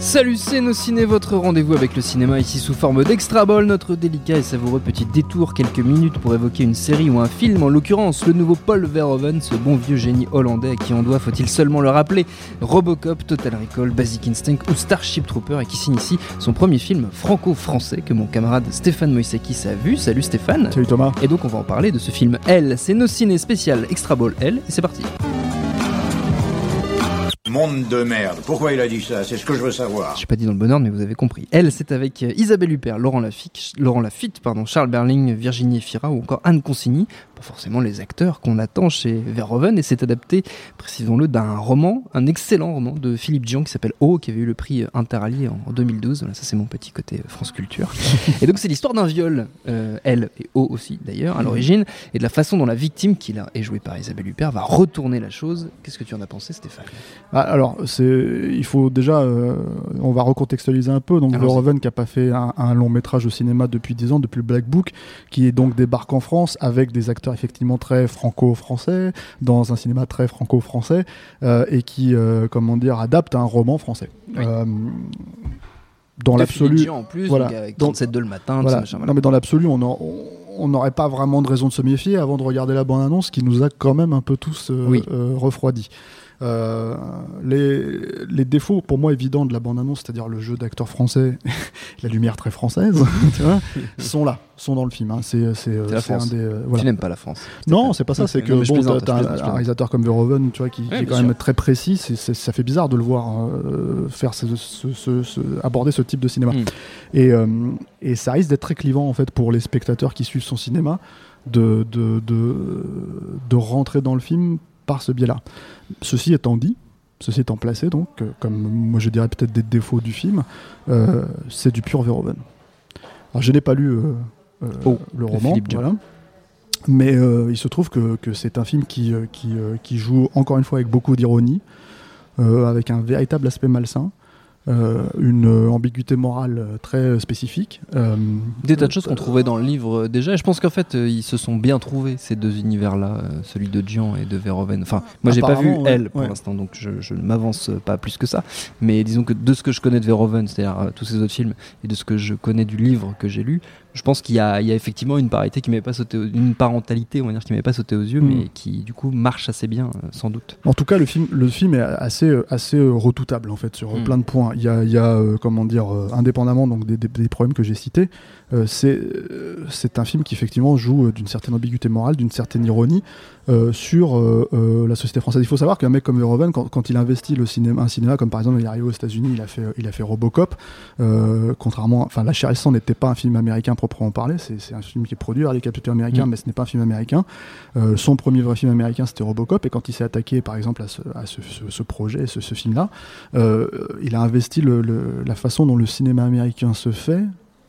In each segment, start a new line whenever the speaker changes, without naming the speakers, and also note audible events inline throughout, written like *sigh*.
Salut, c'est nos ciné, votre rendez-vous avec le cinéma ici sous forme d'extra ball, notre délicat et savoureux petit détour, quelques minutes pour évoquer une série ou un film, en l'occurrence le nouveau Paul Verhoeven, ce bon vieux génie hollandais à qui on doit, faut-il seulement le rappeler, Robocop, Total Recall, Basic Instinct ou Starship Trooper et qui signe ici son premier film franco-français que mon camarade Stéphane Moïsekis a vu. Salut Stéphane.
Salut Thomas.
Et donc on va en parler de ce film Elle, c'est nos ciné spécial extra ball Elle et c'est parti.
Monde de merde. Pourquoi il a dit ça? C'est ce que je veux savoir.
Je n'ai pas dit dans le bon ordre, mais vous avez compris. Elle, c'est avec euh, Isabelle Huppert, Laurent Lafitte, Laurent Lafitte pardon, Charles Berling, Virginie Efira ou encore Anne Consigny. Pas forcément les acteurs qu'on attend chez Verhoeven. Et c'est adapté, précisons-le, d'un roman, un excellent roman de Philippe Dion qui s'appelle O, qui avait eu le prix Interallié en 2012. Voilà, ça, c'est mon petit côté euh, France Culture. *laughs* et donc, c'est l'histoire d'un viol, euh, Elle et O aussi d'ailleurs, à l'origine, et de la façon dont la victime, qui là est jouée par Isabelle Huppert, va retourner la chose. Qu'est-ce que tu en as pensé, Stéphane?
Ah, alors, il faut déjà, euh, on va recontextualiser un peu. Donc. Verhoeven qui a pas fait un, un long métrage au cinéma depuis 10 ans, depuis le Black Book, qui est donc débarque en France avec des acteurs effectivement très franco-français, dans un cinéma très franco-français, euh, et qui, euh, comment dire, adapte un roman français.
Oui.
Euh, dans l'absolu,
en plus,
voilà.
donc avec
Donc,
37 de le matin,
Voilà.
machin, voilà.
Non, mais dans l'absolu, on en- on- on n'aurait pas vraiment de raison de se méfier avant de regarder la bande-annonce qui nous a quand même un peu tous euh,
Oui.
euh, refroidis. Euh, les, les défauts pour moi évidents de la bande-annonce, c'est-à-dire le jeu d'acteurs français, *laughs* la lumière très française, *laughs* tu vois, sont là, sont dans le film. hein. C'est c'est,
C'est
un des euh,
Tu
voilà.
n'aimes pas la France.
Non, c'est pas ça. C'est
Non,
que
je
bon, t'as- un, réalisateur comme Verhoeven, tu vois, qui, est quand même très précis. c'est ça fait bizarre de le voir euh, faire ce- ce- ce- ce- aborder ce type de cinéma.
Mm.
Et, et ça risque d'être très clivant en fait pour les spectateurs qui suivent son cinéma de de, de, de rentrer dans le film par ce biais-là. Ceci étant dit. Ceci étant placé, donc, euh, comme moi je dirais peut-être des défauts du film, euh, c'est du pur Verhoeven. Alors je n'ai pas lu euh,
Oh,
le roman, voilà. Mais il se trouve que, que c'est un film qui, qui, qui joue encore une fois avec beaucoup d'ironie, avec un véritable aspect malsain, euh, une ambiguïté morale très spécifique. euh,
Des tas de choses qu'on trouvait dans le livre euh, déjà. Et je pense qu'en fait, ils se sont bien trouvés, ces deux univers-là, celui de Dian et de Verhoeven. Enfin, moi, j'ai pas vu
ouais,
Elle pour
ouais.
l'instant, donc je, je ne m'avance pas plus que ça. Mais disons que de ce que je connais de Verhoeven, c'est-à-dire tous ces autres films, et de ce que je connais du livre que j'ai lu, je pense qu'il y a, il y a effectivement une parité qui m'avait pas sauté, aux- une parentalité, on va dire, qui m'avait pas sauté aux yeux,
Mm.
mais qui du coup marche assez bien, euh, sans doute.
En tout cas, le film, le film est assez, assez euh, redoutable en fait sur euh,
Mm.
plein de points. Il y a, il y a, euh, comment dire, euh, indépendamment donc des, des- des problèmes que j'ai cités, euh, c'est euh, c'est un film qui effectivement joue euh, d'une certaine ambiguïté morale, d'une certaine ironie euh, sur euh, la société française. Il faut savoir qu'un mec comme Verhoeven, quand, quand il investit le cinéma, un cinéma comme par exemple il est arrivé aux États-Unis, il a fait, il a fait Robocop. contrairement, enfin, La Chair n'était pas un film américain proprement parlé. C'est un film qui est produit par les capitaux américains,
Mm.
mais ce n'est pas un film américain. Son premier vrai film américain, c'était Robocop, et quand il s'est attaqué, par exemple, à ce, à ce, ce- ce projet, ce, ce film-là, il a investi le- le- la façon dont le cinéma américain se fait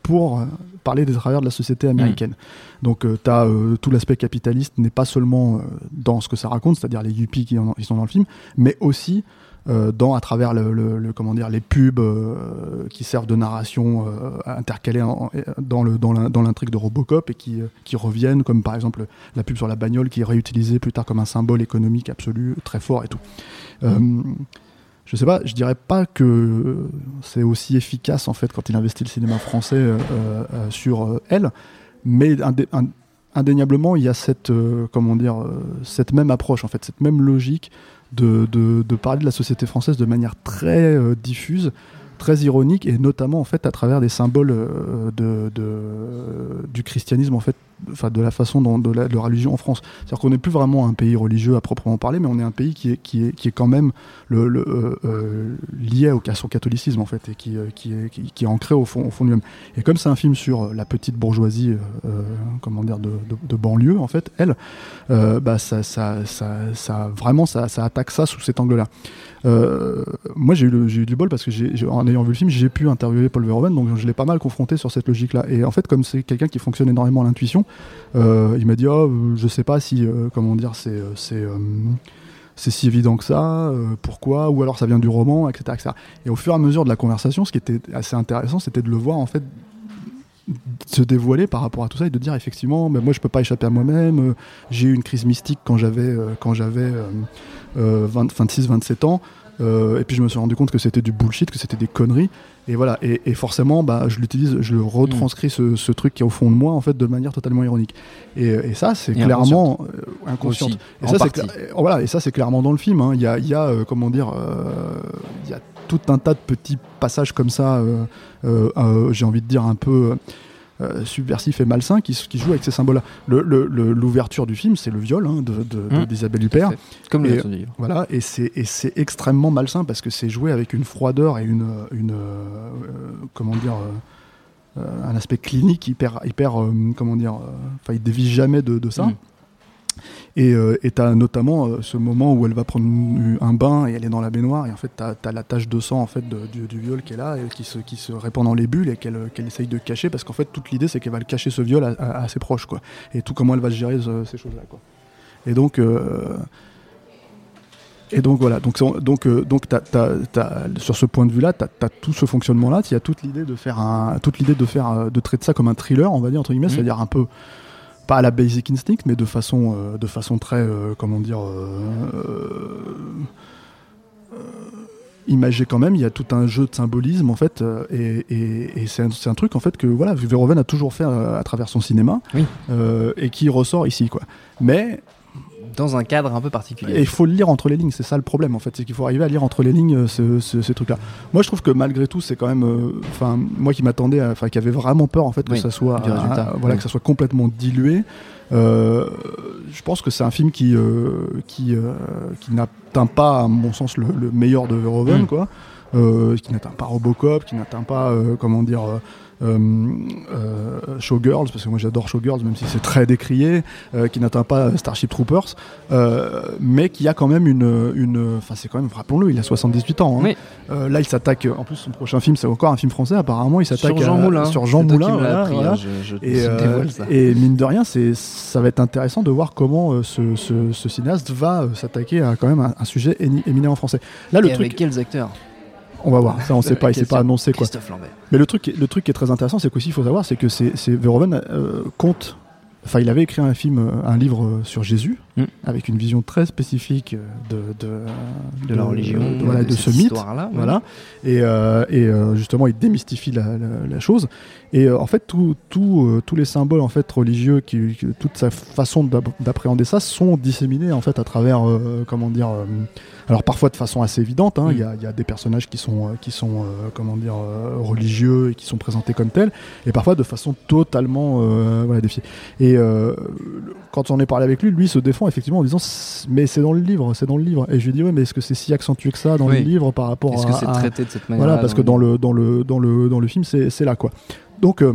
pour euh, parler des travers de la société américaine. Donc, tu as tout l'aspect capitaliste n'est pas seulement euh, dans ce que ça raconte, c'est-à-dire les yuppies qui, en- qui sont dans le film, mais aussi euh, dans à travers le, le- le- comment dire les pubs euh, qui servent de narration euh, intercalées en- dans le l'intrigue de Robocop et qui euh, qui reviennent comme par exemple la pub sur la bagnole qui est réutilisée plus tard comme un symbole économique absolu très fort et tout. Euh, je sais pas, je dirais pas que c'est aussi efficace en fait quand il investit le cinéma français euh, euh, sur euh, elle, mais indé- ind- indéniablement il y a cette comment dire cette même approche en fait, cette même logique de, de, parler de la société française de manière très diffuse, très ironique et notamment en fait à travers des symboles de- du christianisme en fait enfin, de la façon dont de la, de la religion en France. C'est-à-dire qu'on n'est plus vraiment un pays religieux à proprement parler, mais on est un pays qui est, qui est, qui est quand même euh, euh, lié au, à son catholicisme en fait, et qui, euh, qui, est, qui, est ancré au fond, au fond du même. Et comme c'est un film sur la petite bourgeoisie, comment dire, de, de, banlieue en fait, elle, bah ça, ça, ça, vraiment, ça, ça attaque ça sous cet angle-là. Moi, j'ai eu, eu du bol parce que en ayant vu le film, j'ai pu interviewer Paul Verhoeven, donc je l'ai pas mal confronté sur cette logique-là. Et en fait, comme c'est quelqu'un qui fonctionne énormément à l'intuition, il m'a dit, oh, euh, je sais pas si, euh, comment dire, c'est, euh, c'est, euh, si évident que ça, euh, pourquoi, ou alors ça vient du roman, etc.. Et au fur et à mesure de la conversation, ce qui était assez intéressant, c'était de le voir en fait se dévoiler par rapport à tout ça et de dire effectivement moi je peux pas échapper à moi-même euh, j'ai eu une crise mystique quand j'avais euh, quand j'avais euh, euh, 20 26 27 ans euh, et puis je me suis rendu compte que c'était du bullshit que c'était des conneries et voilà et, et forcément bah je l'utilise je le retranscris ce, ce truc qui est au fond de moi en fait de manière totalement ironique et, et ça c'est clairement euh, inconsciente
Aussi,
et
en
ça, c'est
partie.
cla- euh, voilà, et ça, c'est clairement dans le film. hein. Il y a, il y a, euh, comment dire, euh, il y a tout un tas de petits passages comme ça, euh, euh, euh, j'ai envie de dire un peu euh, subversifs et malsains qui, jouent avec ces symboles-là. Le- le- le- L'ouverture du film, c'est le viol hein, de- de- de-
Mmh.
d'Isabelle Huppert.
Comme
Et-
le.
Voilà, et c'est et c'est extrêmement malsain parce que c'est joué avec une froideur et une, une euh, comment dire, euh, un aspect clinique hyper, hyper, euh, comment dire, euh, il dévie jamais de, de ça.
Mm.
Et euh, et t'as notamment euh, ce moment où elle va prendre un bain et elle est dans la baignoire et en fait t'as as la tache de sang en fait de- du, du viol qui est là et qui se, qui se répand dans les bulles et qu'elle qu'elle essaye de cacher parce qu'en fait toute l'idée c'est qu'elle va le cacher ce viol à, à- à ses proches quoi et tout comment elle va gérer ce- ces choses là quoi. Et donc euh, et donc voilà, donc, donc, euh, donc t'as- t'as- sur ce point de vue-là, tu as, tout ce fonctionnement-là, il y a toute l'idée de faire un, toute l'idée de faire, euh, de traiter ça comme un thriller, on va dire entre guillemets,
Mhm.
c'est-à-dire un peu pas à la Basic Instinct, mais de façon, euh, de façon très, euh, comment dire, euh, imagée quand même. Il y a tout un jeu de symbolisme en fait, et, et- et c'est un, truc en fait que voilà, Verhoeven a toujours fait à travers son cinéma,
Oui.
et qui ressort ici quoi. Mais
Dans un cadre un peu
et
particulier.
il faut le lire entre les lignes, c'est ça le problème en fait, c'est qu'il faut arriver à lire entre les lignes euh, ce- ce- ces trucs-là. Moi je trouve que malgré tout, c'est quand même, euh, enfin moi qui m'attendais, enfin qui avait vraiment peur en fait que
Oui,
ça soit, euh, voilà,
Oui.
que ça soit complètement dilué. euh, je pense que c'est un film qui euh, qui euh, qui n'atteint pas, à mon sens, le, le meilleur de Verhoeven,
Mm.
quoi. Qui n'atteint pas Robocop, qui n'atteint pas, comment dire, Showgirls, parce que moi j'adore Showgirls, même si c'est très décrié, euh, qui n'atteint pas Starship Troopers, euh, mais qui a quand même une, une, enfin c'est quand même, rappelons-le, il a 78 ans. hein.
Oui.
Euh, là, il s'attaque. En plus, son prochain film, c'est encore un film français. Apparemment, il s'attaque
Sur Jean
à-
Moulin.
Sur Jean Moulin.
me l'as
voilà,
appris,
voilà.
je, je te
Et, euh,
dévoile ça.
et mine de rien, ça va être intéressant de voir comment euh, ce, ce- ce cinéaste va euh, s'attaquer à quand même un, un sujet éminemment français. Là, le
Et
truc,
avec quels acteurs?
On va voir. Ça, on sait pas. Il s'est pas annoncé quoi.
Christophe Lambert.
Mais le truc, le truc qui est très intéressant, c'est qu'aussi il faut savoir, c'est que c'est, c'est Verhoeven euh, compte. Enfin, il avait écrit un film, euh, un livre euh, sur Jésus,
Mm.
avec une vision très spécifique euh, de de,
De la religion,
de, voilà, de ce mythe. Voilà. Et, euh, et euh, justement, il démystifie la, la- la chose. Et euh, en fait, tout- tout, tous les symboles en fait religieux, qui, qui- toute sa façon d'appréhender ça, sont disséminés en fait à travers, comment dire, alors parfois de façon assez évidente. hein,
Mm.
Il y, a, il y a des personnages qui sont, qui sont, comment dire, religieux et qui sont présentés comme tels, et parfois de façon totalement, voilà, défiée. Et euh, le- quand on est parlé avec lui, lui se défend effectivement en disant, mais c'est dans le livre, c'est dans le livre. Et je lui dis ouais, mais est-ce que c'est si accentué que ça dans
Oui.
le livre par rapport
Est-ce
à,
que c'est traité de cette manière
voilà, parce que dans le, dans le, dans le, dans le film, c'est c'est là, quoi. Donc, euh,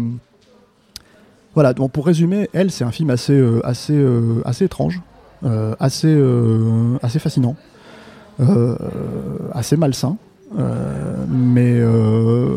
voilà, donc pour résumer, Elle, c'est un film assez, euh, assez, euh, assez étrange, euh, assez, euh, assez fascinant, euh, assez malsain. Euh, mais euh,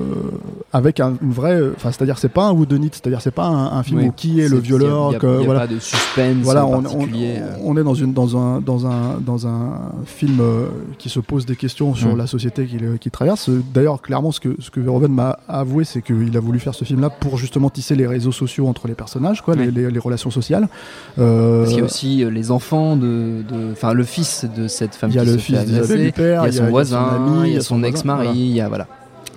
avec un, une vraie, enfin c'est-à-dire c'est pas un whodunit, c'est-à-dire c'est pas un, un film
Oui.
où qui est le violeur,
il y a-
que-
il y a
voilà,
pas de suspense
voilà, on, on-
particulier. euh.
on est dans, une, dans, un, dans, un, dans un film euh, qui se pose des questions sur
Mm.
la société qu'il traverse. D'ailleurs, clairement, ce que, ce que Verhoeven m'a avoué, c'est qu'il a voulu faire ce film-là pour justement tisser les réseaux sociaux entre les personnages, quoi, les,
Oui.
les- les relations sociales.
Parce qu'il y a aussi les enfants de, enfin le fils de cette femme
il y a
qui
le
se
fils
fait agresser,
Huppert,
il y a son voisin,
ami,
il y a son
voisin,
ex-mari,
voilà.
il y a voilà.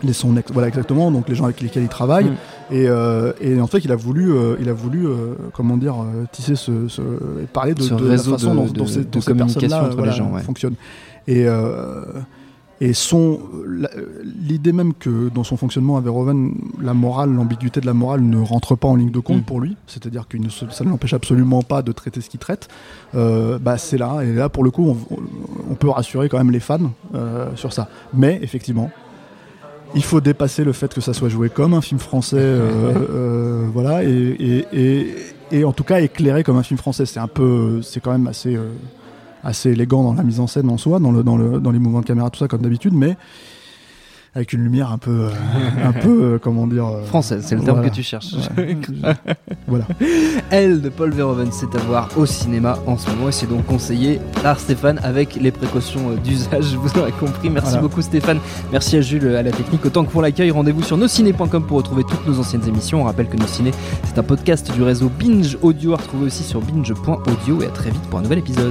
les son ex, voilà exactement, donc les gens avec lesquels il travaille.
Mm.
Et, euh, et en fait, il a voulu, euh, il a voulu, euh, comment dire, euh, tisser ce, ce- et parler de,
Ce
de la
réseau
façon
de-
dont,
de-
dont ces,
de
dont ces
communication
personnes-là,
entre les
voilà,
gens, ouais.
fonctionnent. Et euh, Et son l'idée même que dans son fonctionnement à Verhoeven, la morale, l'ambiguïté de la morale ne rentre pas en ligne de compte
Mm.
pour lui, c'est-à-dire que ça ne l'empêche absolument pas de traiter ce qu'il traite. euh, bah c'est là et là pour le coup on, on peut rassurer quand même les fans euh, sur ça. Mais effectivement, il faut dépasser le fait que ça soit joué comme un film français, euh, *laughs* euh, voilà, et, et, et, et en tout cas éclairé comme un film français. C'est un peu, c'est quand même assez, euh, assez élégant dans la mise en scène en soi, dans, le, dans, le, dans les mouvements de caméra, tout ça comme d'habitude, mais avec une lumière un peu, euh, un peu, euh, comment dire, euh,
Française, c'est le terme
voilà.
que tu cherches.
Ouais. *laughs* voilà. *laughs*
Elle de Paul Verhoeven, c'est à voir au cinéma en ce moment et c'est donc conseillé par Stéphane avec les précautions d'usage, *laughs* vous aurez compris. Merci
Voilà.
beaucoup Stéphane, merci à Jules à la technique, autant que pour l'accueil. Rendez-vous sur nosciné.com pour retrouver toutes nos anciennes émissions. On rappelle que Nos Ciné, c'est un podcast du réseau Binge Audio à retrouver aussi sur binge.audio et à très vite pour un nouvel épisode.